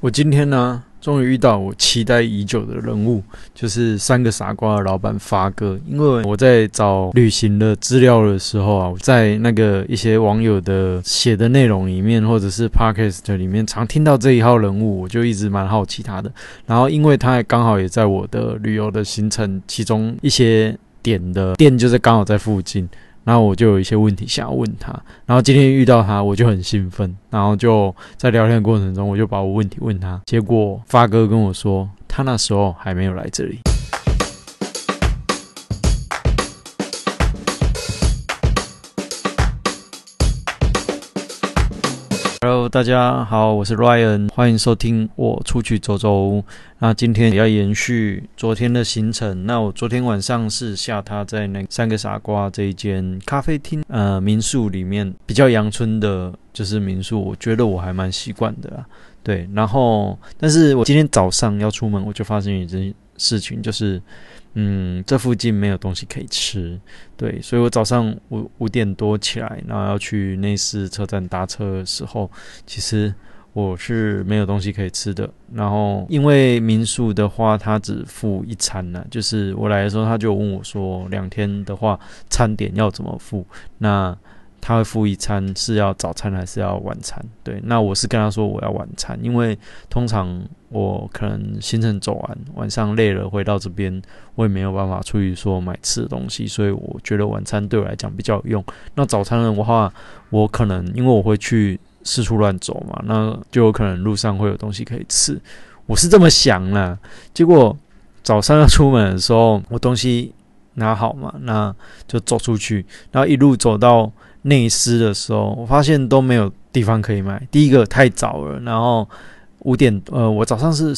我今天呢，终于遇到我期待已久的人物，就是三个傻瓜的老板发哥。因为我在找旅行的资料的时候啊，在那个一些网友的写的内容里面，或者是 podcast 里面，常听到这一号人物，我就一直蛮好奇他的。然后，因为他刚好也在我的旅游的行程其中一些点的店，就是刚好在附近。然后我就有一些问题想要问他，然后今天遇到他，我就很兴奋，然后就在聊天的过程中，我就把我问题问他，结果发哥跟我说，他那时候还没有来这里。大家好，我是 Ryan，欢迎收听我出去走走。那今天也要延续昨天的行程。那我昨天晚上是下榻在那三个傻瓜这一间咖啡厅，呃，民宿里面比较阳春的，就是民宿，我觉得我还蛮习惯的。对，然后，但是我今天早上要出门，我就发生一件事情，就是。嗯，这附近没有东西可以吃，对，所以我早上五五点多起来，然后要去内斯车站搭车的时候，其实我是没有东西可以吃的。然后因为民宿的话，他只付一餐呢，就是我来的时候他就问我说，两天的话餐点要怎么付？那他会付一餐是要早餐还是要晚餐？对，那我是跟他说我要晚餐，因为通常我可能行程走完，晚上累了回到这边，我也没有办法出去说买吃的东西，所以我觉得晚餐对我来讲比较有用。那早餐的话，我可能因为我会去四处乱走嘛，那就有可能路上会有东西可以吃，我是这么想啦。结果早上要出门的时候，我东西拿好嘛，那就走出去，然后一路走到。内斯的时候，我发现都没有地方可以买。第一个太早了，然后五点，呃，我早上是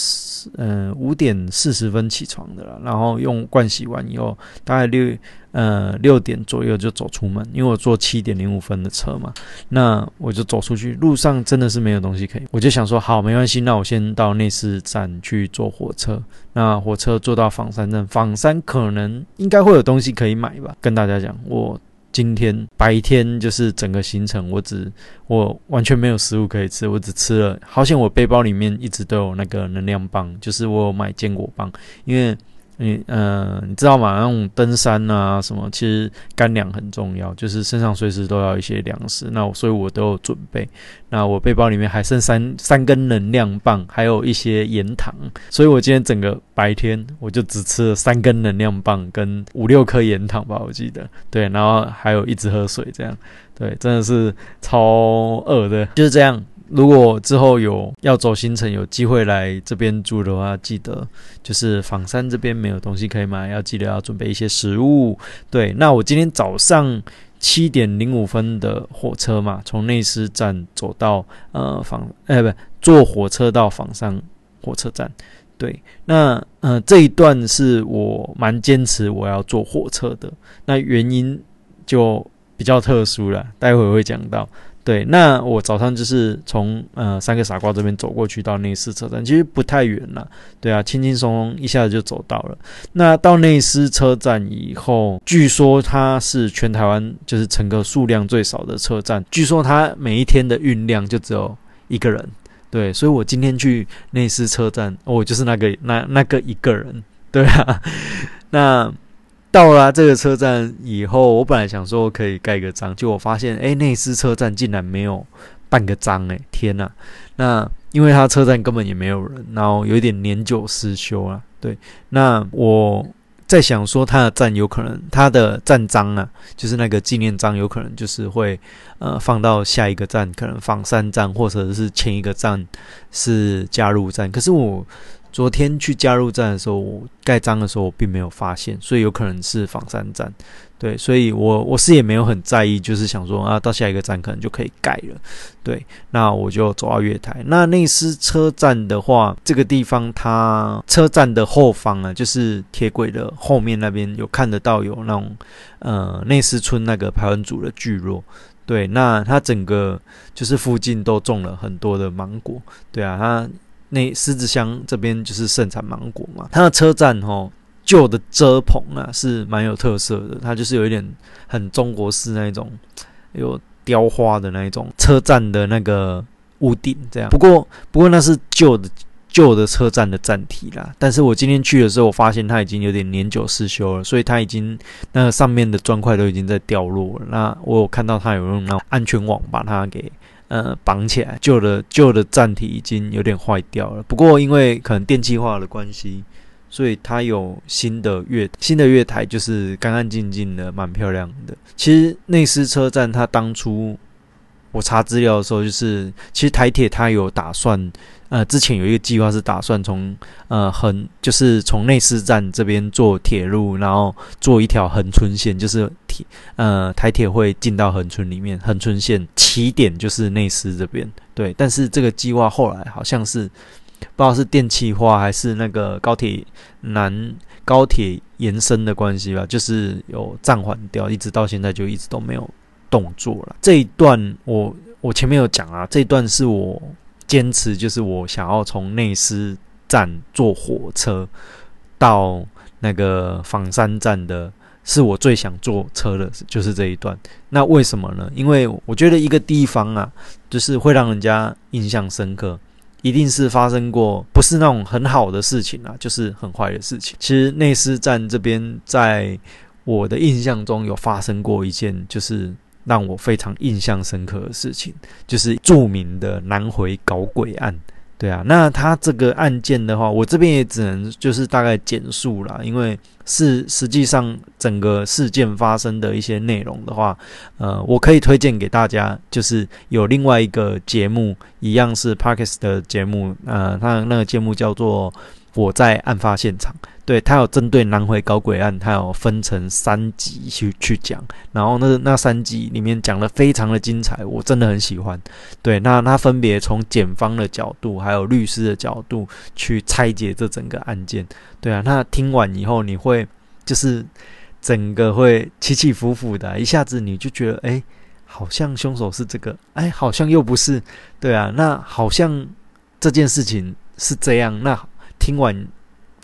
嗯五点四十分起床的了，然后用盥洗完以后，大概六呃六点左右就走出门，因为我坐七点零五分的车嘛，那我就走出去，路上真的是没有东西可以，我就想说好没关系，那我先到内斯站去坐火车，那火车坐到仿山站，仿山可能应该会有东西可以买吧，跟大家讲我。今天白天就是整个行程，我只我完全没有食物可以吃，我只吃了。好像我背包里面一直都有那个能量棒，就是我有买坚果棒，因为。你呃，你知道吗？那种登山啊什么，其实干粮很重要，就是身上随时都要一些粮食。那我所以，我都有准备。那我背包里面还剩三三根能量棒，还有一些盐糖。所以我今天整个白天我就只吃了三根能量棒跟五六颗盐糖吧，我记得。对，然后还有一直喝水，这样。对，真的是超饿的，就是这样。如果之后有要走行程，有机会来这边住的话，记得就是仿山这边没有东西可以买，要记得要准备一些食物。对，那我今天早上七点零五分的火车嘛，从内斯站走到呃仿，哎不，坐火车到仿山火车站。对，那呃这一段是我蛮坚持我要坐火车的，那原因就比较特殊了，待会会讲到。对，那我早上就是从呃三个傻瓜这边走过去到内斯车站，其实不太远了。对啊，轻轻松松一下子就走到了。那到内斯车站以后，据说它是全台湾就是乘客数量最少的车站，据说它每一天的运量就只有一个人。对，所以我今天去内斯车站，我就是那个那那个一个人。对啊，那。到了这个车站以后，我本来想说可以盖个章，结果发现，哎，内斯车站竟然没有办个章，哎，天呐！那因为他车站根本也没有人，然后有一点年久失修啊。对，那我在想说，他的站有可能，他的站章啊，就是那个纪念章，有可能就是会呃放到下一个站，可能放三站，或者是前一个站是加入站。可是我。昨天去加入站的时候，我盖章的时候我并没有发现，所以有可能是仿山站，对，所以我我是也没有很在意，就是想说啊，到下一个站可能就可以盖了，对，那我就走到月台。那内斯车站的话，这个地方它车站的后方啊，就是铁轨的后面那边有看得到有那种呃内斯村那个排湾族的聚落，对，那它整个就是附近都种了很多的芒果，对啊，它。那狮子乡这边就是盛产芒果嘛，它的车站吼旧的遮棚啊是蛮有特色的，它就是有一点很中国式那一种有雕花的那一种车站的那个屋顶这样。不过不过那是旧的旧的车站的站体啦。但是我今天去的时候，我发现它已经有点年久失修了，所以它已经那个上面的砖块都已经在掉落了。那我有看到它有用那种安全网把它给呃绑起来，旧的旧的站体已经有点坏掉了。不过因为可能电气化的关系。所以它有新的月新的月台，就是干干净净的，蛮漂亮的。其实内斯车站，它当初我查资料的时候，就是其实台铁它有打算，呃，之前有一个计划是打算从呃横，就是从内斯站这边做铁路，然后做一条横村线，就是呃台铁会进到横村里面，横村线起点就是内斯这边，对。但是这个计划后来好像是。不知道是电气化还是那个高铁南高铁延伸的关系吧，就是有暂缓掉，一直到现在就一直都没有动作了。这一段我我前面有讲啊，这一段是我坚持，就是我想要从内斯站坐火车到那个仿山站的，是我最想坐车的，就是这一段。那为什么呢？因为我觉得一个地方啊，就是会让人家印象深刻。一定是发生过不是那种很好的事情啊，就是很坏的事情。其实内斯站这边，在我的印象中有发生过一件，就是让我非常印象深刻的事情，就是著名的南回搞鬼案。对啊，那他这个案件的话，我这边也只能就是大概简述啦，因为是实际上整个事件发生的一些内容的话，呃，我可以推荐给大家，就是有另外一个节目，一样是 Parkes 的节目，呃，他那个节目叫做《我在案发现场》。对他有针对南回搞鬼案，他有分成三集去去讲，然后那那三集里面讲的非常的精彩，我真的很喜欢。对，那他分别从检方的角度，还有律师的角度去拆解这整个案件。对啊，那听完以后，你会就是整个会起起伏伏的，一下子你就觉得，哎，好像凶手是这个，哎，好像又不是。对啊，那好像这件事情是这样。那听完。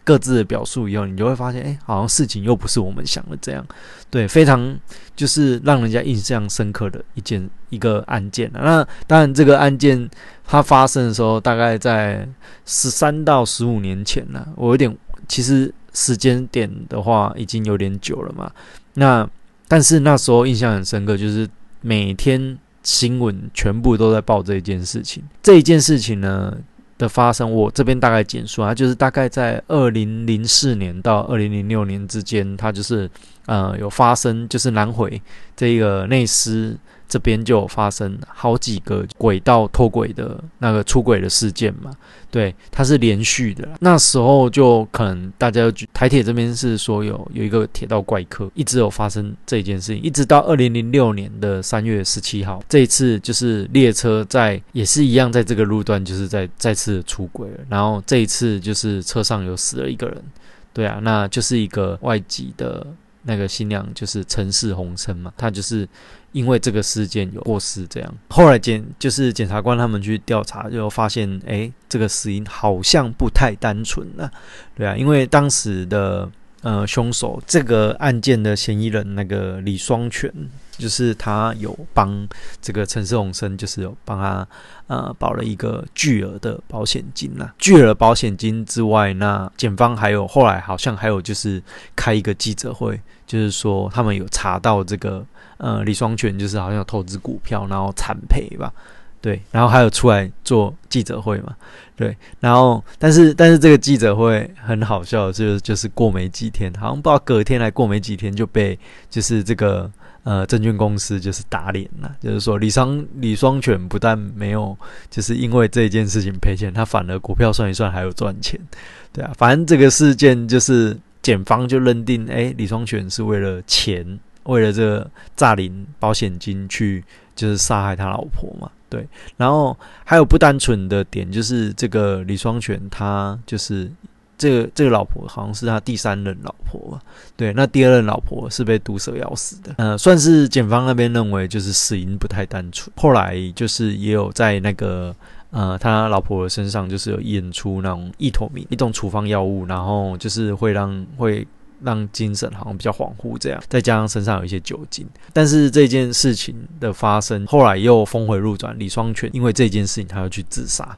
各自的表述以后，你就会发现，哎，好像事情又不是我们想的这样，对，非常就是让人家印象深刻的一件一个案件那当然，这个案件它发生的时候，大概在十三到十五年前了。我有点，其实时间点的话，已经有点久了嘛。那但是那时候印象很深刻，就是每天新闻全部都在报这一件事情。这一件事情呢？的发生，我这边大概简述啊，就是大概在二零零四年到二零零六年之间，它就是呃有发生，就是南回这个内斯。这边就有发生好几个轨道脱轨的那个出轨的事件嘛，对，它是连续的。那时候就可能大家台铁这边是说有有一个铁道怪客，一直有发生这件事情，一直到二零零六年的三月十七号，这一次就是列车在也是一样在这个路段就是在再次出轨了，然后这一次就是车上有死了一个人，对啊，那就是一个外籍的那个新娘，就是陈氏红生嘛，她就是。因为这个事件有过失，这样后来检就是检察官他们去调查，就发现，哎，这个死因好像不太单纯了，对啊，因为当时的呃凶手这个案件的嫌疑人那个李双全，就是他有帮这个陈世宏生，就是有帮他呃保了一个巨额的保险金呐，巨额保险金之外，那检方还有后来好像还有就是开一个记者会，就是说他们有查到这个。呃，李双全就是好像有投资股票，然后惨赔吧，对，然后还有出来做记者会嘛，对，然后但是但是这个记者会很好笑，就就是过没几天，好像不知道隔天来过没几天就被就是这个呃证券公司就是打脸了，就是说李双李双全不但没有就是因为这件事情赔钱，他反而股票算一算还有赚钱，对啊，反正这个事件就是检方就认定，哎，李双全是为了钱。为了这个诈领保险金去，就是杀害他老婆嘛？对。然后还有不单纯的点，就是这个李双全，他就是这个这个老婆好像是他第三任老婆。对。那第二任老婆是被毒蛇咬死的。呃，算是检方那边认为就是死因不太单纯。后来就是也有在那个呃他老婆身上就是有验出那种异头明一种处方药物，然后就是会让会。让精神好像比较恍惚这样，再加上身上有一些酒精。但是这件事情的发生，后来又峰回路转，李双全因为这件事情他要去自杀。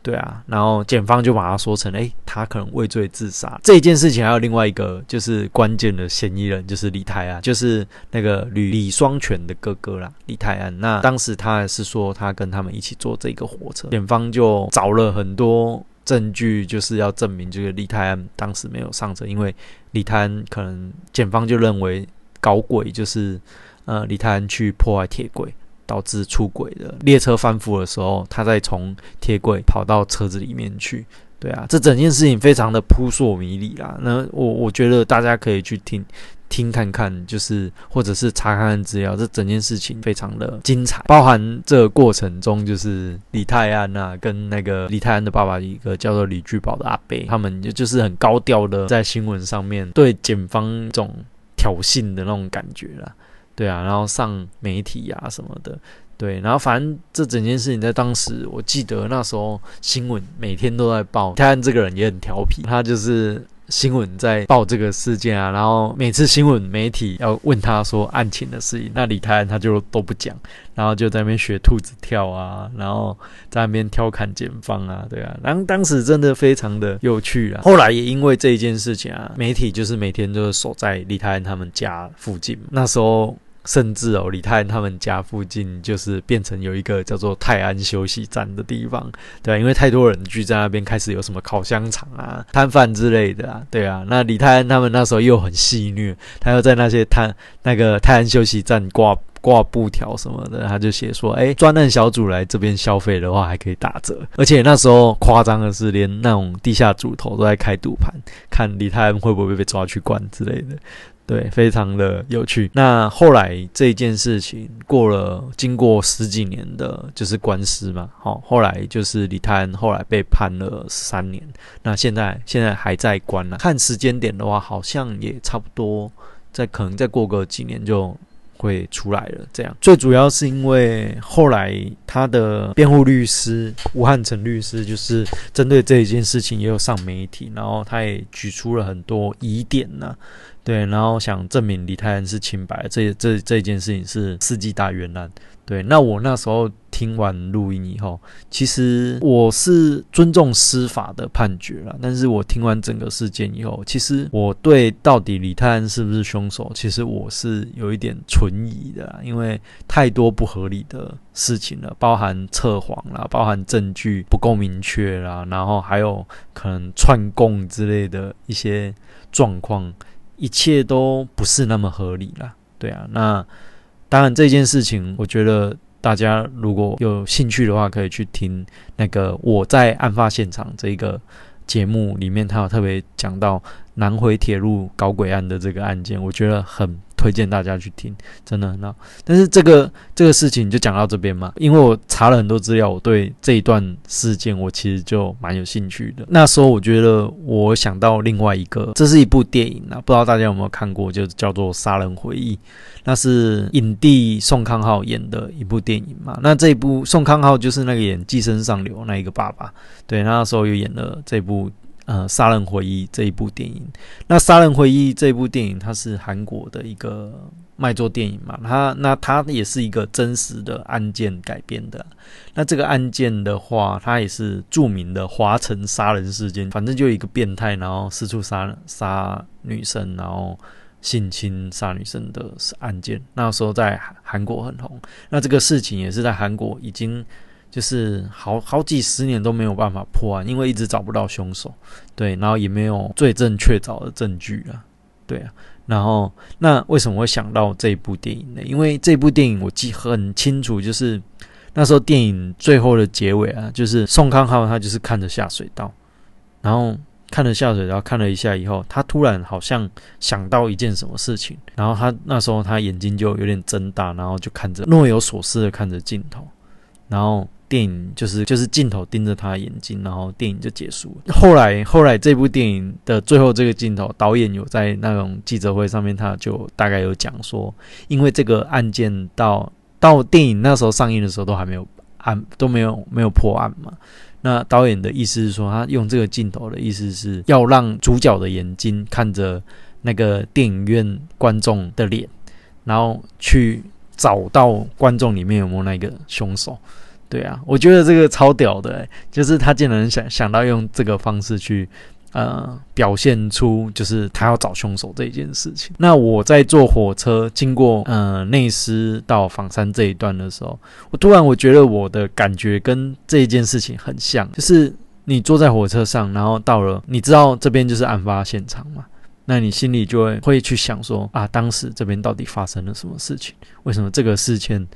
对啊，然后检方就把他说成，哎，他可能畏罪自杀。这件事情还有另外一个就是关键的嫌疑人，就是李泰安，就是那个李李双全的哥哥啦，李泰安。那当时他还是说他跟他们一起坐这个火车，检方就找了很多证据，就是要证明这个李泰安当时没有上车，因为李泰安可能检方就认为搞鬼，就是呃李泰安去破坏铁轨。导致出轨的列车翻覆的时候，他再从铁轨跑到车子里面去。对啊，这整件事情非常的扑朔迷离啦。那我我觉得大家可以去听听看看，就是或者是查看资料。这整件事情非常的精彩，包含这个过程中，就是李泰安啊，跟那个李泰安的爸爸一个叫做李聚宝的阿伯，他们就就是很高调的在新闻上面对检方一种挑衅的那种感觉啦。对啊，然后上媒体啊什么的，对，然后反正这整件事情在当时，我记得那时候新闻每天都在报。泰安这个人也很调皮，他就是新闻在报这个事件啊，然后每次新闻媒体要问他说案情的事情，那李泰安他就都不讲，然后就在那边学兔子跳啊，然后在那边调侃检方啊，对啊，然后当时真的非常的有趣啊。后来也因为这一件事情啊，媒体就是每天都守在李泰安他们家附近，那时候。甚至哦，李泰安他们家附近就是变成有一个叫做泰安休息站的地方，对因为太多人聚在那边，开始有什么烤香肠啊、摊贩之类的啊，对啊。那李泰安他们那时候又很戏虐，他又在那些摊那个泰安休息站挂挂布条什么的，他就写说：“哎，专案小组来这边消费的话还可以打折。”而且那时候夸张的是，连那种地下主头都在开赌盘，看李泰安会不会被抓去关之类的。对，非常的有趣。那后来这件事情过了，经过十几年的，就是官司嘛。好，后来就是李泰安后来被判了三年。那现在现在还在关呢。看时间点的话，好像也差不多，再可能再过个几年就。会出来了，这样最主要是因为后来他的辩护律师吴汉成律师就是针对这一件事情也有上媒体，然后他也举出了很多疑点呢，对，然后想证明李泰安是清白，这这这件事情是世纪大冤案。对，那我那时候听完录音以后，其实我是尊重司法的判决了。但是我听完整个事件以后，其实我对到底李泰安是不是凶手，其实我是有一点存疑的，因为太多不合理的事情了，包含测谎啦，包含证据不够明确啦，然后还有可能串供之类的一些状况，一切都不是那么合理了。对啊，那。当然，这件事情，我觉得大家如果有兴趣的话，可以去听那个我在案发现场这个节目里面，他有特别讲到南回铁路搞鬼案的这个案件，我觉得很。推荐大家去听，真的很好。但是这个这个事情就讲到这边嘛，因为我查了很多资料，我对这一段事件我其实就蛮有兴趣的。那时候我觉得我想到另外一个，这是一部电影啊，不知道大家有没有看过，就叫做《杀人回忆》，那是影帝宋康昊演的一部电影嘛。那这一部宋康昊就是那个演《寄生上流》那一个爸爸，对，那时候又演了这部。呃，《杀人回忆》这一部电影，那《杀人回忆》这部电影，它是韩国的一个卖座电影嘛？它那它也是一个真实的案件改编的。那这个案件的话，它也是著名的华城杀人事件。反正就一个变态，然后四处杀杀女生，然后性侵杀女生的案件。那时候在韩国很红。那这个事情也是在韩国已经。就是好好几十年都没有办法破案，因为一直找不到凶手，对，然后也没有罪证确凿的证据啊，对啊，然后那为什么会想到这一部电影呢？因为这部电影我记很清楚，就是那时候电影最后的结尾啊，就是宋康昊他就是看着下水道，然后看着下水道看了一下以后，他突然好像想到一件什么事情，然后他那时候他眼睛就有点睁大，然后就看着若有所思的看着镜头，然后。电影就是就是镜头盯着他的眼睛，然后电影就结束了。后来后来这部电影的最后这个镜头，导演有在那种记者会上面，他就大概有讲说，因为这个案件到到电影那时候上映的时候都还没有案都没有没有破案嘛。那导演的意思是说，他用这个镜头的意思是要让主角的眼睛看着那个电影院观众的脸，然后去找到观众里面有没有那个凶手。对啊，我觉得这个超屌的，就是他竟然想想到用这个方式去。呃，表现出就是他要找凶手这一件事情。那我在坐火车经过呃内斯到房山这一段的时候，我突然我觉得我的感觉跟这一件事情很像，就是你坐在火车上，然后到了，你知道这边就是案发现场嘛，那你心里就会会去想说啊，当时这边到底发生了什么事情？为什么这个事件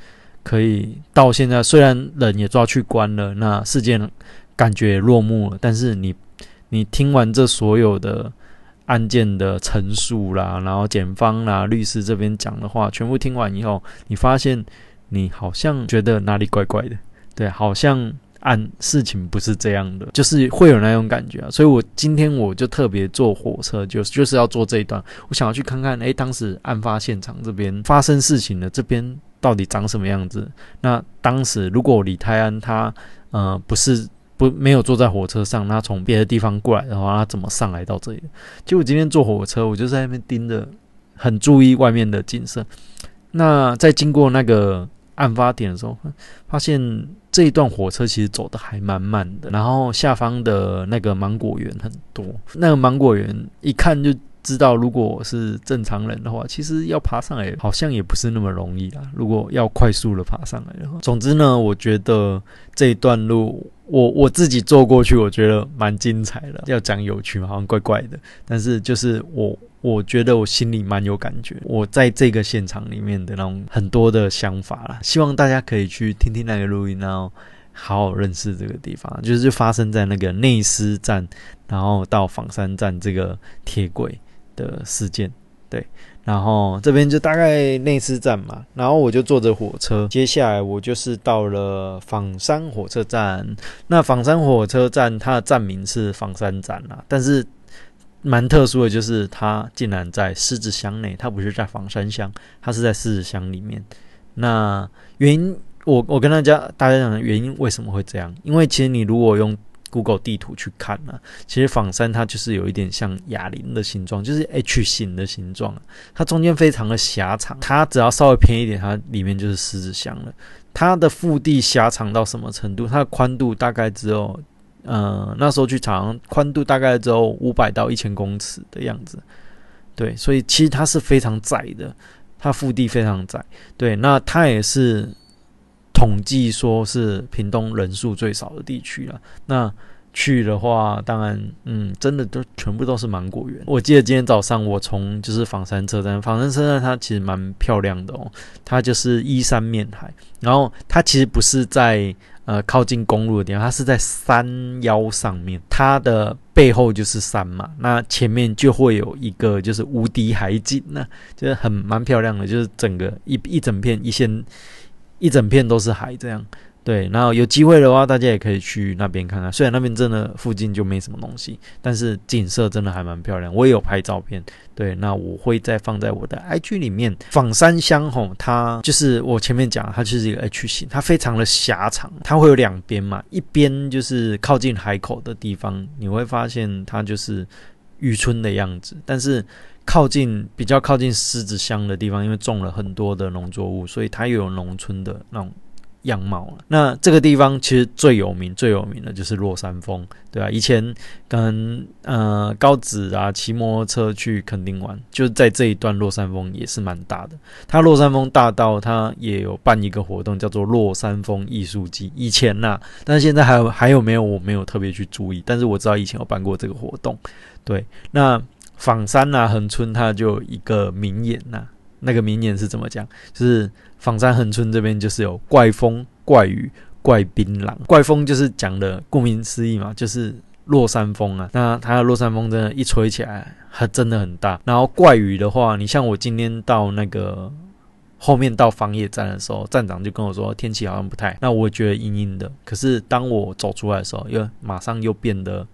可以到现在？虽然人也抓去关了，那事件感觉落幕了，但是你。你听完这所有的案件的陈述啦，然后检方啦、律师这边讲的话，全部听完以后，你发现你好像觉得哪里怪怪的，对，好像案事情不是这样的，就是会有那种感觉啊。所以我今天我就特别坐火车，就是就是要坐这一段，我想要去看看，诶，当时案发现场这边发生事情的这边到底长什么样子。那当时如果李泰安他呃不是。不，没有坐在火车上，他从别的地方过来的话，他怎么上来到这里？结果今天坐火车，我就在那边盯着，很注意外面的景色。那在经过那个案发点的时候，发现这一段火车其实走的还蛮慢的。然后下方的那个芒果园很多，那个芒果园一看就。知道，如果我是正常人的话，其实要爬上来好像也不是那么容易啦。如果要快速的爬上来的话，总之呢，我觉得这一段路，我我自己坐过去，我觉得蛮精彩的。要讲有趣嘛，好像怪怪的，但是就是我我觉得我心里蛮有感觉。我在这个现场里面的那种很多的想法啦，希望大家可以去听听那个录音，然后好好认识这个地方。就是发生在那个内斯站，然后到仿山站这个铁轨。的事件，对，然后这边就大概内斯站嘛，然后我就坐着火车，接下来我就是到了仿山火车站。那仿山火车站它的站名是仿山站啊，但是蛮特殊的就是它竟然在狮子乡内，它不是在仿山乡，它是在狮子乡里面。那原因，我我跟大家大家讲的原因为什么会这样？因为其实你如果用 Google 地图去看呢，其实仿山它就是有一点像哑铃的形状，就是 H 型的形状，它中间非常的狭长，它只要稍微偏一点，它里面就是狮子箱了。它的腹地狭长到什么程度？它的宽度大概只有，呃，那时候去查，宽度大概只有五百到一千公尺的样子。对，所以其实它是非常窄的，它腹地非常窄。对，那它也是。统计说是屏东人数最少的地区了。那去的话，当然，嗯，真的都全部都是芒果园。我记得今天早上我从就是仿山车站，仿山车站它其实蛮漂亮的哦，它就是依山面海，然后它其实不是在呃靠近公路的地方，它是在山腰上面，它的背后就是山嘛，那前面就会有一个就是无敌海景那，就是很蛮漂亮的，就是整个一一整片一线。一整片都是海，这样对。然后有机会的话，大家也可以去那边看看。虽然那边真的附近就没什么东西，但是景色真的还蛮漂亮。我也有拍照片，对。那我会再放在我的 IG 里面。仿山乡吼，它就是我前面讲，它就是一个 H 型，它非常的狭长，它会有两边嘛。一边就是靠近海口的地方，你会发现它就是渔村的样子，但是。靠近比较靠近狮子乡的地方，因为种了很多的农作物，所以它又有农村的那种样貌了。那这个地方其实最有名、最有名的就是落山峰，对吧？以前跟呃高子啊骑摩托车去垦丁玩，就在这一段落山峰也是蛮大的。它落山峰大道，它也有办一个活动，叫做落山峰艺术季。以前呐，但是现在还有还有没有？我没有特别去注意，但是我知道以前有办过这个活动。对，那。仿山呐，横村它就一个名言呐，那个名言是怎么讲？就是仿山横村这边就是有怪风、怪雨、怪槟榔。怪风就是讲的，顾名思义嘛，就是落山风啊。那它的落山风真的，一吹起来，它真的很大。然后怪雨的话，你像我今天到那个后面到方叶站的时候，站长就跟我说天气好像不太，那我觉得阴阴的。可是当我走出来的时候，又马上又变得。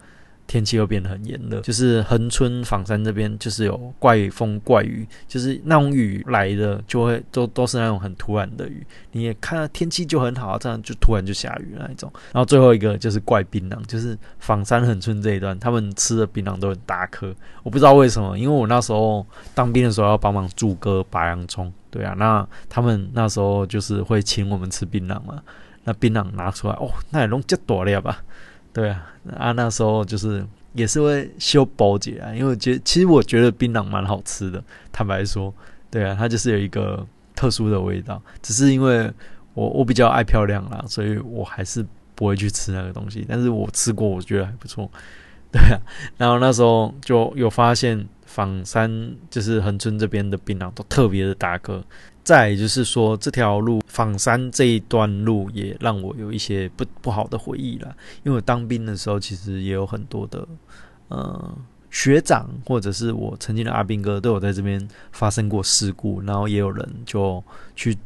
天气又变得很炎热，就是横村仿山这边就是有怪风怪雨，就是那种雨来的就会都都是那种很突然的雨，你也看天气就很好，这样就突然就下雨那一种。然后最后一个就是怪槟榔，就是仿山横村这一段，他们吃的槟榔都很大颗，我不知道为什么，因为我那时候当兵的时候要帮忙驻割拔洋葱，对啊，那他们那时候就是会请我们吃槟榔嘛，那槟榔拿出来哦，那也弄这多了吧。对啊，啊那时候就是也是会修包解啊，因为觉其实我觉得槟榔蛮好吃的，坦白说，对啊，它就是有一个特殊的味道，只是因为我我比较爱漂亮啦，所以我还是不会去吃那个东西，但是我吃过，我觉得还不错，对啊，然后那时候就有发现仿山就是横村这边的槟榔都特别的大颗。再就是说，这条路仿山这一段路也让我有一些不不好的回忆了。因为我当兵的时候，其实也有很多的呃学长，或者是我曾经的阿兵哥，都有在这边发生过事故，然后也有人就去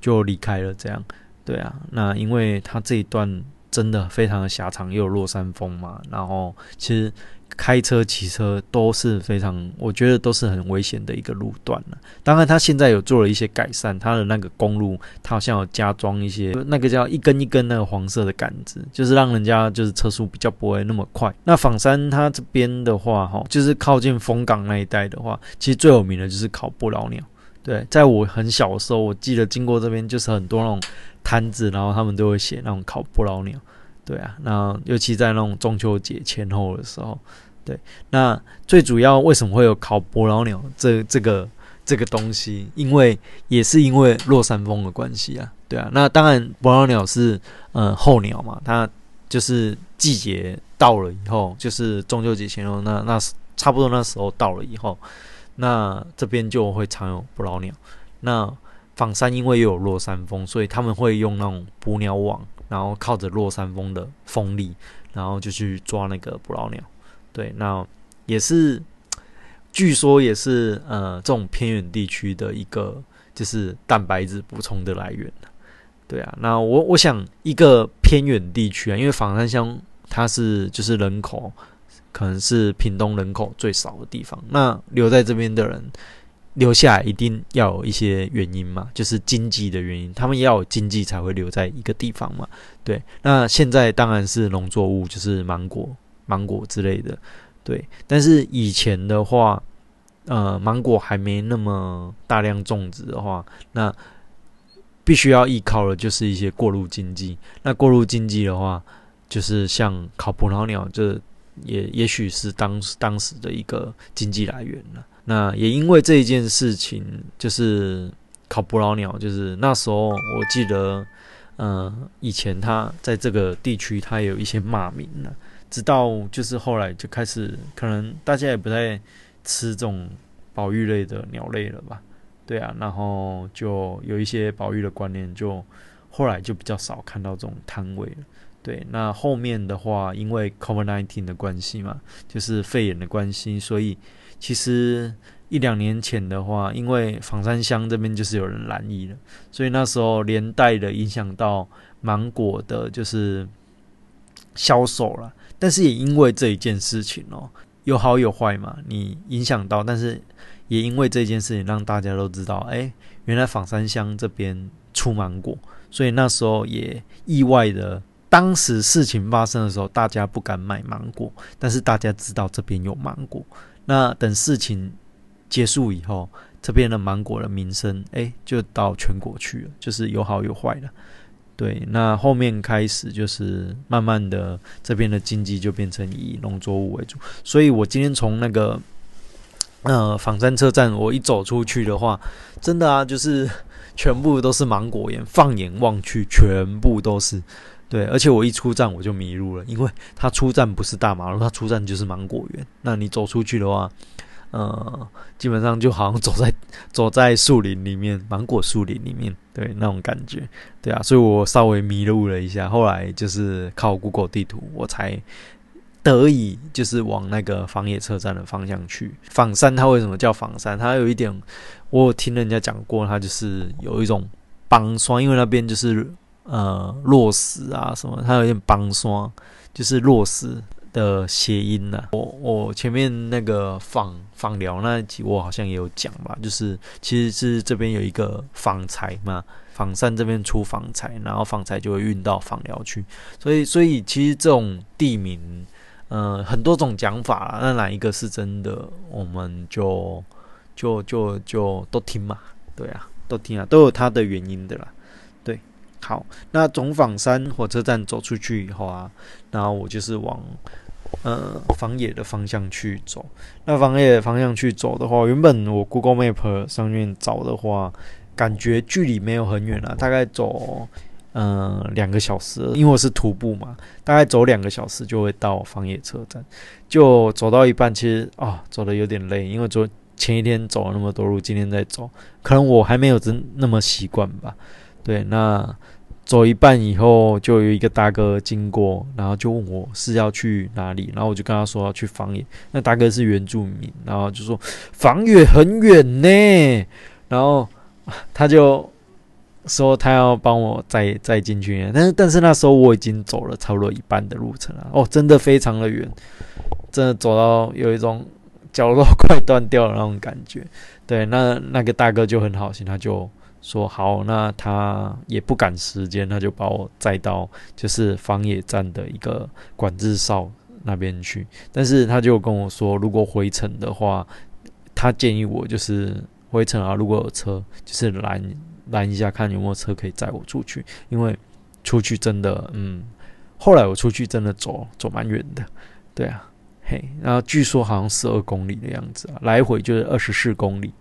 就离开了。这样，对啊，那因为他这一段真的非常的狭长，又有落山风嘛，然后其实。开车、骑车都是非常，我觉得都是很危险的一个路段了。当然，他现在有做了一些改善，他的那个公路，他好像有加装一些那个叫一根一根那个黄色的杆子，就是让人家就是车速比较不会那么快。那仿山它这边的话，哈，就是靠近丰港那一带的话，其实最有名的就是烤不老鸟。对，在我很小的时候，我记得经过这边就是很多那种摊子，然后他们都会写那种烤不老鸟。对啊，那尤其在那种中秋节前后的时候，对，那最主要为什么会有烤伯劳鸟这这个这个东西？因为也是因为落山风的关系啊，对啊。那当然伯劳鸟是呃候鸟嘛，它就是季节到了以后，就是中秋节前后，那那差不多那时候到了以后，那这边就会常有伯劳鸟。那仿山因为又有落山风，所以他们会用那种捕鸟网。然后靠着落山风的风力，然后就去抓那个捕捞鸟。对，那也是，据说也是呃这种偏远地区的一个就是蛋白质补充的来源对啊，那我我想一个偏远地区啊，因为房山乡它是就是人口可能是屏东人口最少的地方，那留在这边的人。留下一定要有一些原因嘛，就是经济的原因，他们要有经济才会留在一个地方嘛。对，那现在当然是农作物，就是芒果、芒果之类的。对，但是以前的话，呃，芒果还没那么大量种植的话，那必须要依靠的就是一些过路经济。那过路经济的话，就是像烤葡萄鸟，这也也许是当当时的一个经济来源了。那也因为这一件事情，就是烤捕老鸟，就是那时候我记得，呃，以前他在这个地区他有一些骂名了，直到就是后来就开始，可能大家也不再吃这种保育类的鸟类了吧？对啊，然后就有一些保育的观念，就后来就比较少看到这种摊位了。对，那后面的话，因为 COVID-19 的关系嘛，就是肺炎的关系，所以。其实一两年前的话，因为仿山乡这边就是有人染疫了，所以那时候连带的影响到芒果的，就是销售了。但是也因为这一件事情哦，有好有坏嘛，你影响到，但是也因为这件事情让大家都知道，哎，原来仿山乡这边出芒果，所以那时候也意外的，当时事情发生的时候，大家不敢买芒果，但是大家知道这边有芒果。那等事情结束以后，这边的芒果的名声，哎，就到全国去了，就是有好有坏的。对，那后面开始就是慢慢的，这边的经济就变成以农作物为主。所以我今天从那个呃仿山车站，我一走出去的话，真的啊，就是全部都是芒果园，放眼望去，全部都是。对，而且我一出站我就迷路了，因为它出站不是大马路，它出站就是芒果园。那你走出去的话，呃，基本上就好像走在走在树林里面，芒果树林里面，对那种感觉，对啊，所以我稍微迷路了一下。后来就是靠 Google 地图，我才得以就是往那个房野车站的方向去。仿山它为什么叫仿山？它有一点，我听人家讲过，它就是有一种帮霜，因为那边就是。呃，落石啊什么，它有点帮霜，就是落石的谐音呢。我我前面那个访访聊那一集，我好像也有讲吧，就是其实是这边有一个访财嘛，访山这边出访财，然后访财就会运到访寮去，所以所以其实这种地名，呃，很多种讲法，那哪一个是真的，我们就就就就都听嘛，对啊，都听啊，都有它的原因的啦。好，那总访山火车站走出去以后啊，然后我就是往呃房野的方向去走。那房野的方向去走的话，原本我 Google Map 上面找的话，感觉距离没有很远啊，大概走嗯两个小时，因为我是徒步嘛，大概走两个小时就会到房野车站。就走到一半，其实啊走的有点累，因为昨前一天走了那么多路，今天在走，可能我还没有真那么习惯吧。对，那走一半以后，就有一个大哥经过，然后就问我是要去哪里，然后我就跟他说要去房野。那大哥是原住民，然后就说房野很远呢，然后他就说他要帮我再再进去，但是但是那时候我已经走了差不多一半的路程了，哦，真的非常的远，真的走到有一种脚都 快断掉的那种感觉。对，那那个大哥就很好心，他就。说好，那他也不赶时间，他就把我载到就是方野站的一个管制哨那边去。但是他就跟我说，如果回程的话，他建议我就是回程啊，如果有车，就是拦拦一下，看有没有车可以载我出去。因为出去真的，嗯，后来我出去真的走走蛮远的，对啊，嘿，然后据说好像十二公里的样子，来回就是二十四公里。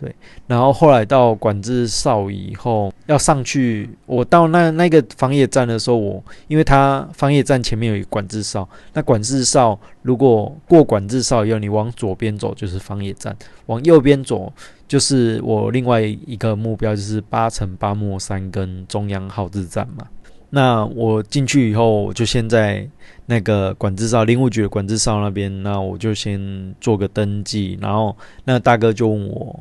对，然后后来到管制哨以后要上去，我到那那个防野站的时候，我因为它防野站前面有一个管制哨，那管制哨如果过管制哨以后，你往左边走就是防野站，往右边走就是我另外一个目标就是八层八莫山跟中央号志站嘛。那我进去以后，我就先在那个管制哨林务局的管制哨那边，那我就先做个登记，然后那大哥就问我。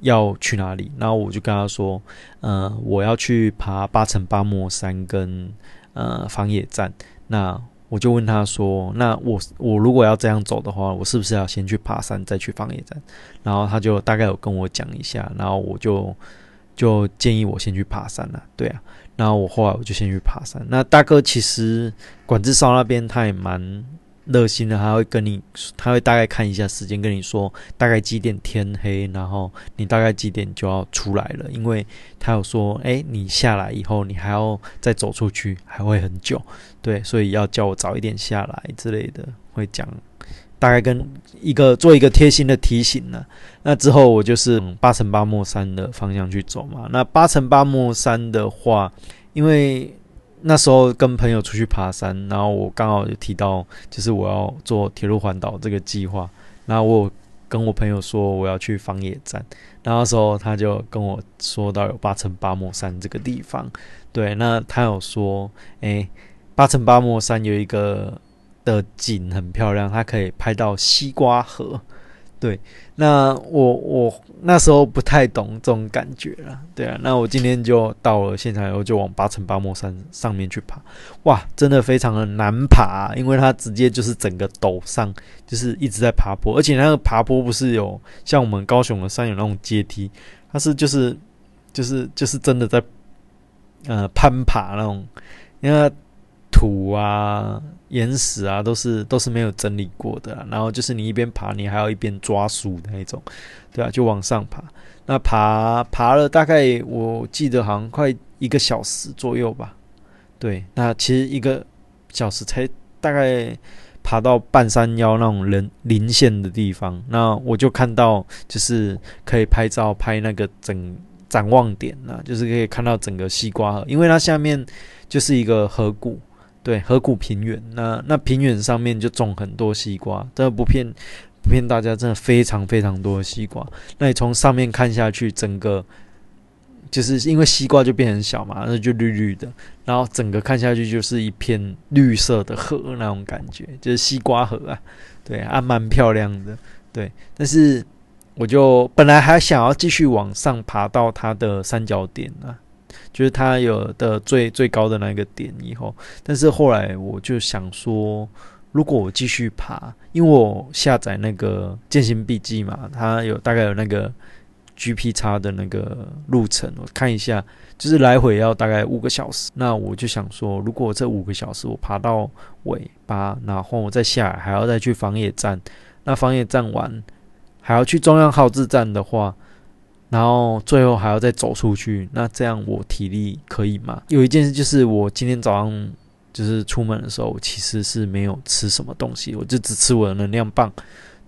要去哪里？然后我就跟他说：“呃，我要去爬八层八莫山跟呃防野站。”那我就问他说：“那我我如果要这样走的话，我是不是要先去爬山再去防野站？”然后他就大概有跟我讲一下，然后我就就建议我先去爬山了。对啊，然后我后来我就先去爬山。那大哥其实管制哨那边他也蛮。热心的，他会跟你，他会大概看一下时间，跟你说大概几点天黑，然后你大概几点就要出来了，因为他有说，哎，你下来以后，你还要再走出去，还会很久，对，所以要叫我早一点下来之类的，会讲，大概跟一个做一个贴心的提醒呢。那之后我就是八乘八莫山的方向去走嘛。那八乘八莫山的话，因为那时候跟朋友出去爬山，然后我刚好就提到，就是我要做铁路环岛这个计划。然后我跟我朋友说我要去方野站，然后时候他就跟我说到有八层八莫山这个地方。对，那他有说，哎，八层八莫山有一个的景很漂亮，它可以拍到西瓜河。对，那我我那时候不太懂这种感觉了，对啊，那我今天就到了现场以后，就往八层八莫山上面去爬，哇，真的非常的难爬，因为它直接就是整个陡上，就是一直在爬坡，而且那个爬坡不是有像我们高雄的山有那种阶梯，它是就是就是就是真的在呃攀爬那种，因为土啊。岩石啊，都是都是没有整理过的，然后就是你一边爬，你还要一边抓树的那种，对啊，就往上爬。那爬爬了大概我记得好像快一个小时左右吧。对，那其实一个小时才大概爬到半山腰那种人临线的地方，那我就看到就是可以拍照拍那个整展望点啊，就是可以看到整个西瓜河，因为它下面就是一个河谷。对，河谷平原，那那平原上面就种很多西瓜，真的不骗不骗大家，真的非常非常多的西瓜。那你从上面看下去，整个就是因为西瓜就变很小嘛，那就绿绿的，然后整个看下去就是一片绿色的河那种感觉，就是西瓜河啊，对啊，蛮漂亮的。对，但是我就本来还想要继续往上爬到它的三角点啊。就是它有的最最高的那个点以后，但是后来我就想说，如果我继续爬，因为我下载那个践行笔记嘛，它有大概有那个 G P 叉的那个路程，我看一下，就是来回要大概五个小时。那我就想说，如果这五个小时我爬到尾巴，然后我再下来，还要再去防野站，那防野站完还要去中央号志站的话。然后最后还要再走出去，那这样我体力可以吗？有一件事就是我今天早上就是出门的时候，其实是没有吃什么东西，我就只吃我的能量棒。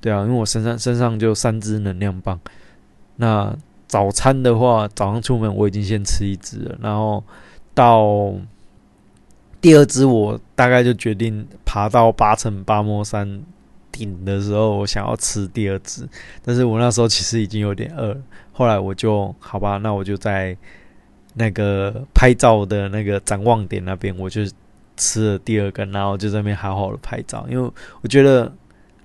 对啊，因为我身上身上就三支能量棒。那早餐的话，早上出门我已经先吃一支了，然后到第二支我大概就决定爬到八层八摩山。顶的时候，我想要吃第二只，但是我那时候其实已经有点饿。后来我就好吧，那我就在那个拍照的那个展望点那边，我就吃了第二根，然后就在那边好好的拍照。因为我觉得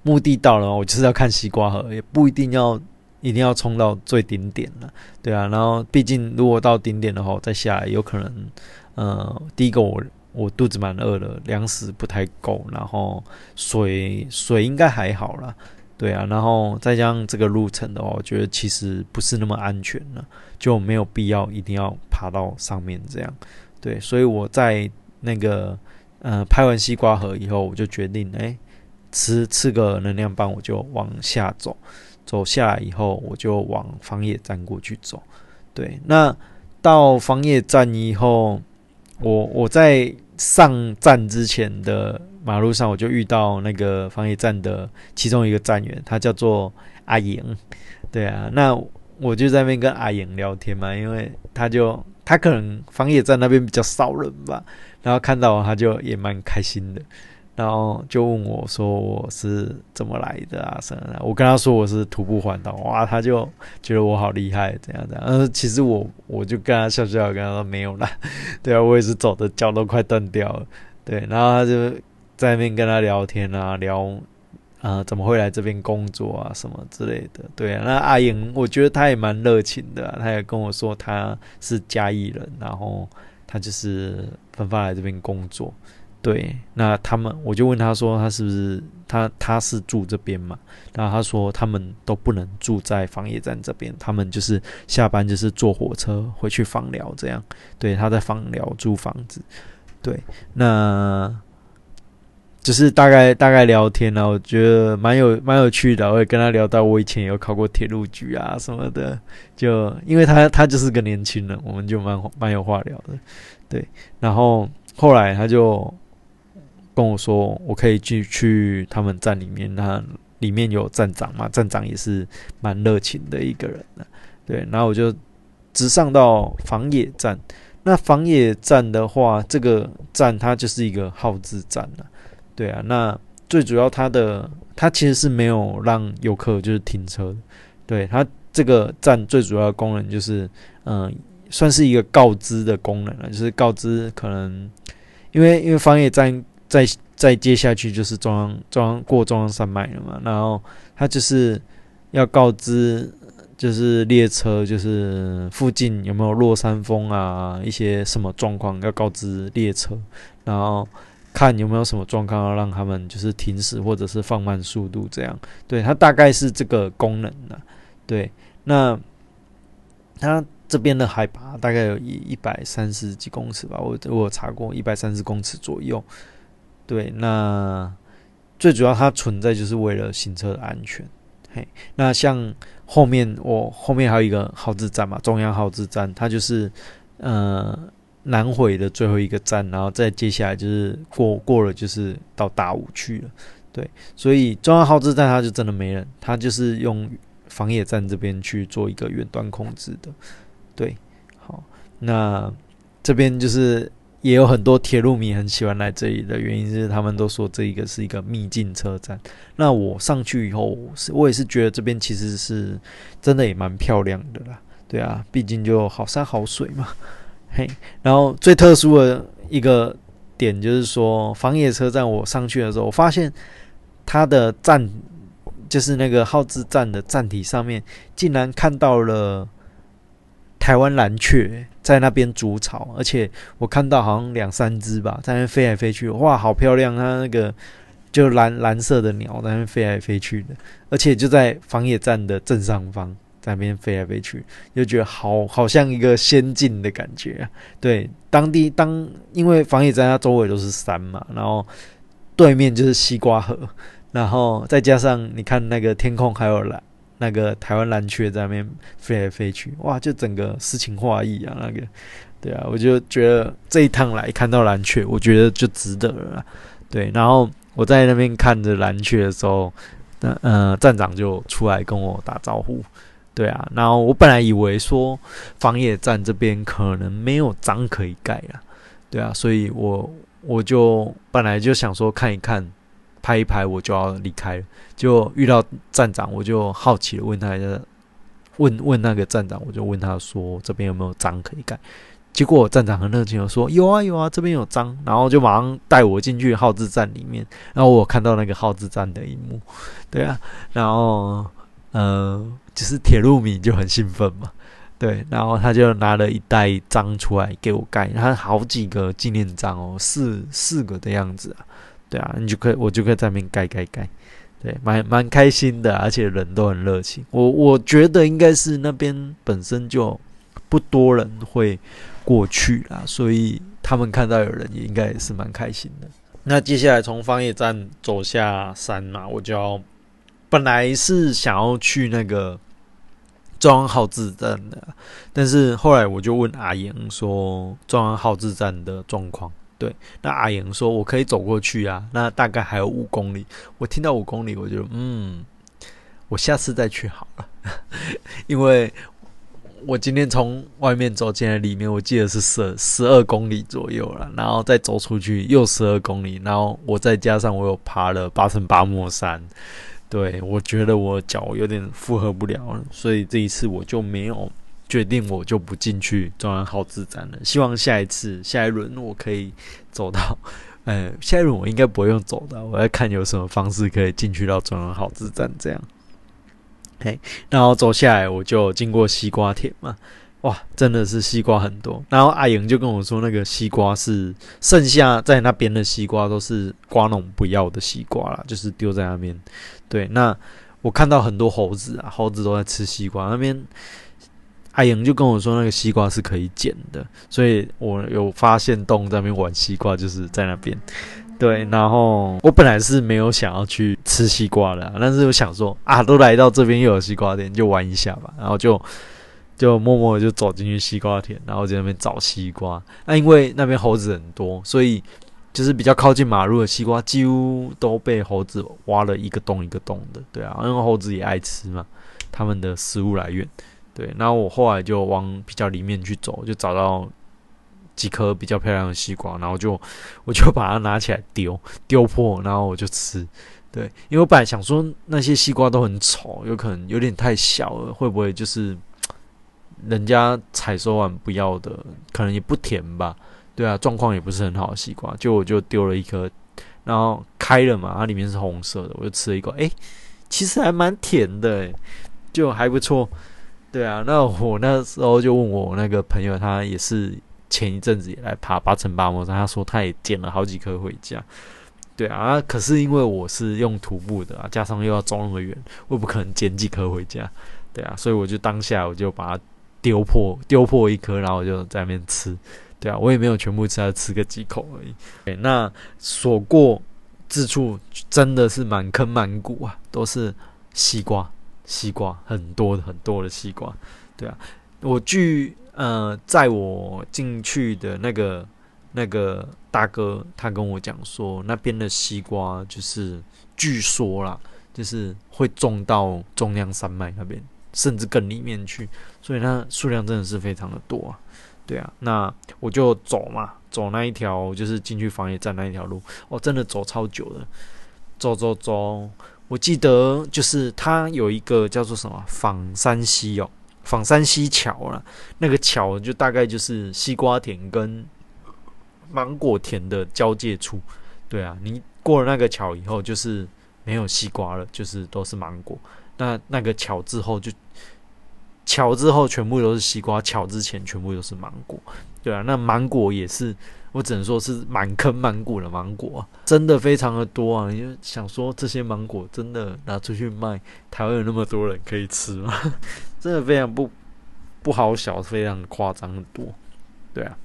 目的到了，我就是要看西瓜河，也不一定要一定要冲到最顶点了，对啊。然后毕竟如果到顶点的话，再下来有可能，呃，第一个我。我肚子蛮饿的，粮食不太够，然后水水应该还好啦，对啊，然后再加上这个路程的话，我觉得其实不是那么安全了，就没有必要一定要爬到上面这样，对，所以我在那个呃拍完西瓜河以后，我就决定哎吃吃个能量棒，我就往下走，走下来以后我就往防野站过去走，对，那到防野站以后，我我在。上站之前的马路上，我就遇到那个防疫站的其中一个站员，他叫做阿莹。对啊，那我就在那边跟阿莹聊天嘛，因为他就他可能防疫站那边比较少人吧，然后看到他就也蛮开心的。然后就问我说我是怎么来的啊什么的，我跟他说我是徒步环岛，哇，他就觉得我好厉害，怎样怎样。呃，其实我我就跟他笑笑，跟他说没有啦，对啊，我也是走的脚都快断掉了，对。然后他就在那边跟他聊天啊，聊啊怎么会来这边工作啊什么之类的，对啊。那阿莹我觉得他也蛮热情的，他也跟我说他是嘉义人，然后他就是分发来这边工作。对，那他们我就问他说，他是不是他他是住这边嘛？然后他说他们都不能住在防野站这边，他们就是下班就是坐火车回去访寮这样。对，他在访寮租房子。对，那就是大概大概聊天呢，我觉得蛮有蛮有趣的。我也跟他聊到我以前有考过铁路局啊什么的，就因为他他就是个年轻人，我们就蛮蛮有话聊的。对，然后后来他就。跟我说，我可以去去他们站里面，那里面有站长嘛？站长也是蛮热情的一个人的，对。然后我就直上到房野站。那房野站的话，这个站它就是一个耗资站了，对啊。那最主要它的它其实是没有让游客就是停车，对它这个站最主要的功能就是，嗯，算是一个告知的功能了，就是告知可能因为因为防野站。再再接下去就是中央中央过中央山脉了嘛，然后他就是要告知，就是列车就是附近有没有落山风啊，一些什么状况要告知列车，然后看有没有什么状况要让他们就是停驶或者是放慢速度这样，对，它大概是这个功能的，对，那它这边的海拔大概有一一百三十几公尺吧，我我查过一百三十公尺左右。对，那最主要它存在就是为了行车安全。嘿，那像后面我后面还有一个号志站嘛，中央号志站，它就是呃南回的最后一个站，然后再接下来就是过过了就是到大武去了。对，所以中央号志站它就真的没人，它就是用防野站这边去做一个远端控制的。对，好，那这边就是。也有很多铁路迷很喜欢来这里的原因是，他们都说这一个是一个秘境车站。那我上去以后，我也是觉得这边其实是真的也蛮漂亮的啦。对啊，毕竟就好山好水嘛。嘿，然后最特殊的一个点就是说，房野车站我上去的时候，我发现它的站就是那个号志站的站体上面，竟然看到了。台湾蓝雀在那边筑巢，而且我看到好像两三只吧，在那飞来飞去，哇，好漂亮！它那个就蓝蓝色的鸟在那边飞来飞去的，而且就在防野站的正上方，在那边飞来飞去，就觉得好好像一个仙境的感觉啊。对，当地当因为防野站它周围都是山嘛，然后对面就是西瓜河，然后再加上你看那个天空还有蓝。那个台湾蓝雀在那边飞来飞去，哇，就整个诗情画意啊！那个，对啊，我就觉得这一趟来看到蓝雀，我觉得就值得了。对，然后我在那边看着蓝雀的时候，那呃站长就出来跟我打招呼。对啊，然后我本来以为说防野站这边可能没有章可以盖啊，对啊，所以我我就本来就想说看一看。拍一拍我就要离开了，就遇到站长，我就好奇的问他一下，问问那个站长，我就问他说这边有没有章可以盖？结果站长很热情的说有啊有啊，这边有章，然后就马上带我进去号字站里面，然后我看到那个号字站的一幕，对啊，然后呃，就是铁路迷就很兴奋嘛，对，然后他就拿了一袋章出来给我盖，他好几个纪念章哦，四四个的样子啊。对啊，你就可以，我就可以在那边盖盖盖，对，蛮蛮开心的，而且人都很热情。我我觉得应该是那边本身就不多人会过去啦，所以他们看到有人也应该也是蛮开心的。那接下来从方野站走下山嘛，我就要本来是想要去那个中央号志站的，但是后来我就问阿莹说中央号志站的状况。对，那阿莹说：“我可以走过去啊，那大概还有五公里。”我听到五公里，我就嗯，我下次再去好了，因为我今天从外面走进来里面，我记得是十十二公里左右了，然后再走出去又十二公里，然后我再加上我有爬了八层八莫山，对我觉得我脚有点负荷不了，所以这一次我就没有。决定我就不进去中央号志站了。希望下一次下一轮我可以走到，呃，下一轮我应该不会用走的，我要看有什么方式可以进去到中央号志站这样。嘿，然后走下来我就经过西瓜田嘛，哇，真的是西瓜很多。然后阿莹就跟我说，那个西瓜是剩下在那边的西瓜都是瓜农不要的西瓜啦，就是丢在那边。对，那我看到很多猴子啊，猴子都在吃西瓜那边。阿莹就跟我说，那个西瓜是可以捡的，所以我有发现洞在那边玩西瓜，就是在那边。对，然后我本来是没有想要去吃西瓜的，但是我想说啊，都来到这边又有西瓜店，就玩一下吧。然后就就默默的就走进去西瓜田，然后在那边找西瓜。那因为那边猴子很多，所以就是比较靠近马路的西瓜，几乎都被猴子挖了一个洞一个洞的。对啊，因为猴子也爱吃嘛，他们的食物来源。对，然后我后来就往比较里面去走，就找到几颗比较漂亮的西瓜，然后就我就把它拿起来丢丢破，然后我就吃。对，因为我本来想说那些西瓜都很丑，有可能有点太小了，会不会就是人家采收完不要的，可能也不甜吧？对啊，状况也不是很好的西瓜，就我就丢了一颗，然后开了嘛，它里面是红色的，我就吃了一口，哎，其实还蛮甜的，就还不错。对啊，那我那时候就问我那个朋友，他也是前一阵子也来爬八层八摩山，他说他也捡了好几颗回家。对啊，可是因为我是用徒步的啊，加上又要走那么远，我不可能捡几颗回家。对啊，所以我就当下我就把它丢破，丢破一颗，然后我就在那边吃。对啊，我也没有全部吃，吃个几口而已。对，那所过之处真的是满坑满谷啊，都是西瓜。西瓜很多很多的西瓜，对啊，我据呃，在我进去的那个那个大哥，他跟我讲说，那边的西瓜就是据说啦，就是会种到中央山脉那边，甚至更里面去，所以它数量真的是非常的多啊，对啊，那我就走嘛，走那一条就是进去防疫站那一条路，哦，真的走超久的，走走走。我记得就是它有一个叫做什么仿山溪哦，仿山溪桥了。那个桥就大概就是西瓜田跟芒果田的交界处。对啊，你过了那个桥以后，就是没有西瓜了，就是都是芒果。那那个桥之后就桥之后全部都是西瓜，桥之前全部都是芒果。对啊，那芒果也是，我只能说是满坑满谷的芒果，真的非常的多啊！因为想说这些芒果真的拿出去卖，台湾有那么多人可以吃吗？真的非常不不好小，非常夸张的多。对啊，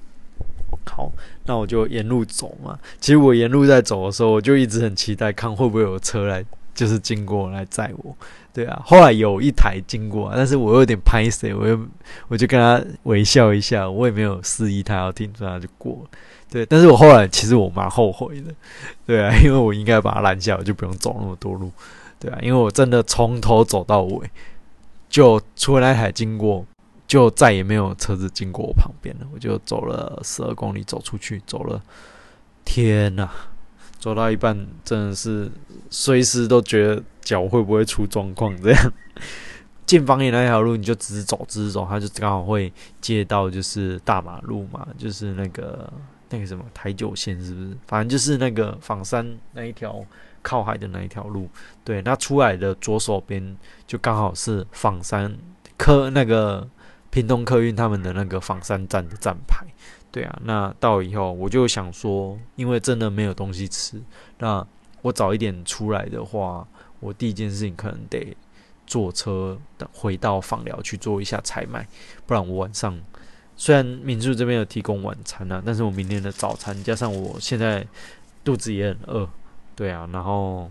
好，那我就沿路走嘛。其实我沿路在走的时候，我就一直很期待看会不会有车来，就是经过来载我。对啊，后来有一台经过，但是我有点拍谁，我又我就跟他微笑一下，我也没有示意他要停，所以他就过了。对，但是我后来其实我蛮后悔的，对啊，因为我应该把他拦下，我就不用走那么多路，对啊，因为我真的从头走到尾，就除了那台经过，就再也没有车子经过我旁边了，我就走了十二公里走出去，走了，天呐！走到一半，真的是随时都觉得脚会不会出状况。这样进房野那条路，你就直走直走，它就刚好会接到就是大马路嘛，就是那个那个什么台九线，是不是？反正就是那个仿山那一条靠海的那一条路。对，那出来的左手边就刚好是仿山客那个屏东客运他们的那个仿山站的站牌。对啊，那到以后我就想说，因为真的没有东西吃，那我早一点出来的话，我第一件事情可能得坐车回到访寮去做一下采买，不然我晚上虽然民宿这边有提供晚餐啊，但是我明天的早餐加上我现在肚子也很饿，对啊，然后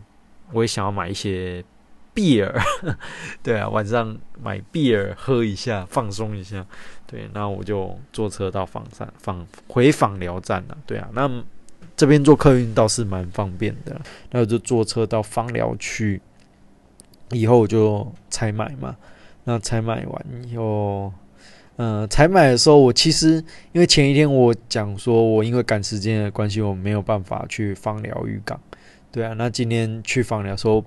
我也想要买一些 beer，对啊，晚上买 beer 喝一下，放松一下。对，那我就坐车到访山访回访寮站了。对啊，那这边坐客运倒是蛮方便的。那我就坐车到访寮去，以后我就采买嘛。那采买完以后，嗯，采买的时候，我其实因为前一天我讲说我因为赶时间的关系，我没有办法去访寮渔港。对啊，那今天去访寮说，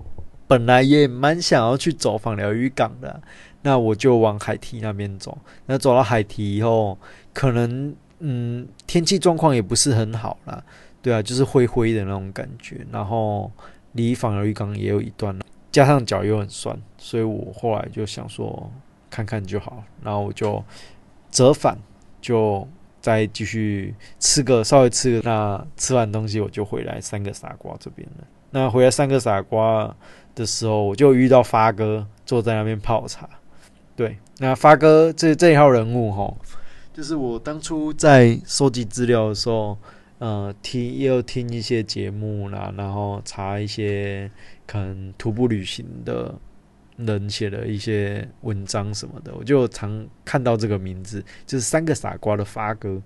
本来也蛮想要去走访寮渔港的。那我就往海堤那边走。那走到海堤以后，可能嗯天气状况也不是很好啦，对啊，就是灰灰的那种感觉。然后离访儿渔港也有一段了，加上脚又很酸，所以我后来就想说看看就好。然后我就折返，就再继续吃个稍微吃个。那吃完东西我就回来三个傻瓜这边了。那回来三个傻瓜的时候，我就遇到发哥坐在那边泡茶。对，那发哥这这一号人物哈，就是我当初在收集资料的时候，呃，听也有听一些节目啦，然后查一些可能徒步旅行的人写的一些文章什么的，我就常看到这个名字，就是三个傻瓜的发哥。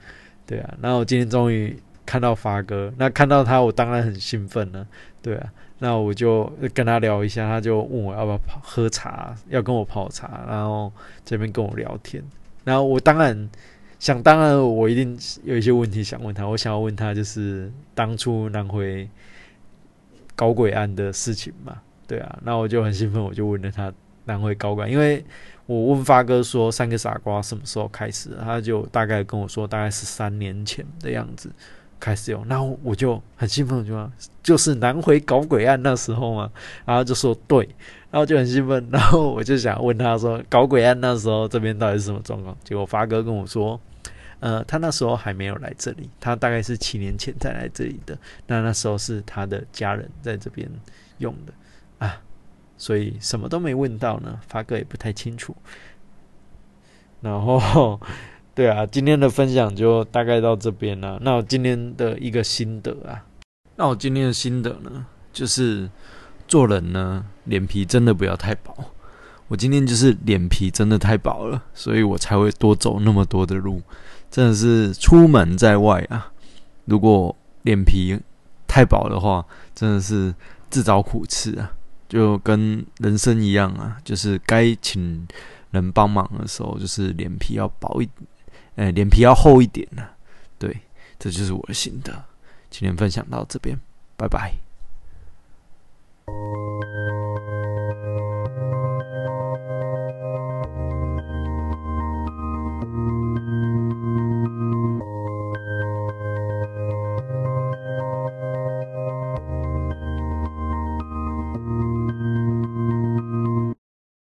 对啊，那我今天终于看到发哥，那看到他，我当然很兴奋了。对啊。那我就跟他聊一下，他就问我要不要泡喝茶，要跟我泡茶，然后这边跟我聊天。然后我当然想当然，我一定有一些问题想问他。我想要问他就是当初南回搞鬼案的事情嘛？对啊，那我就很兴奋，我就问了他南回高管，因为我问发哥说三个傻瓜什么时候开始，他就大概跟我说大概是三年前的样子。开始用，然后我就很兴奋，就说就是南回搞鬼案那时候嘛，然后就说对，然后就很兴奋，然后我就想问他说搞鬼案那时候这边到底是什么状况？结果发哥跟我说，呃，他那时候还没有来这里，他大概是七年前才来这里的，那那时候是他的家人在这边用的，所以什么都没问到呢，发哥也不太清楚，然后。对啊，今天的分享就大概到这边了。那我今天的一个心得啊，那我今天的心得呢，就是做人呢，脸皮真的不要太薄。我今天就是脸皮真的太薄了，所以我才会多走那么多的路。真的是出门在外啊，如果脸皮太薄的话，真的是自找苦吃啊，就跟人生一样啊就是该请人帮忙的时候就是脸皮要薄一诶脸皮要厚一点啊。对这就是我的心得。今天分享到这边拜拜。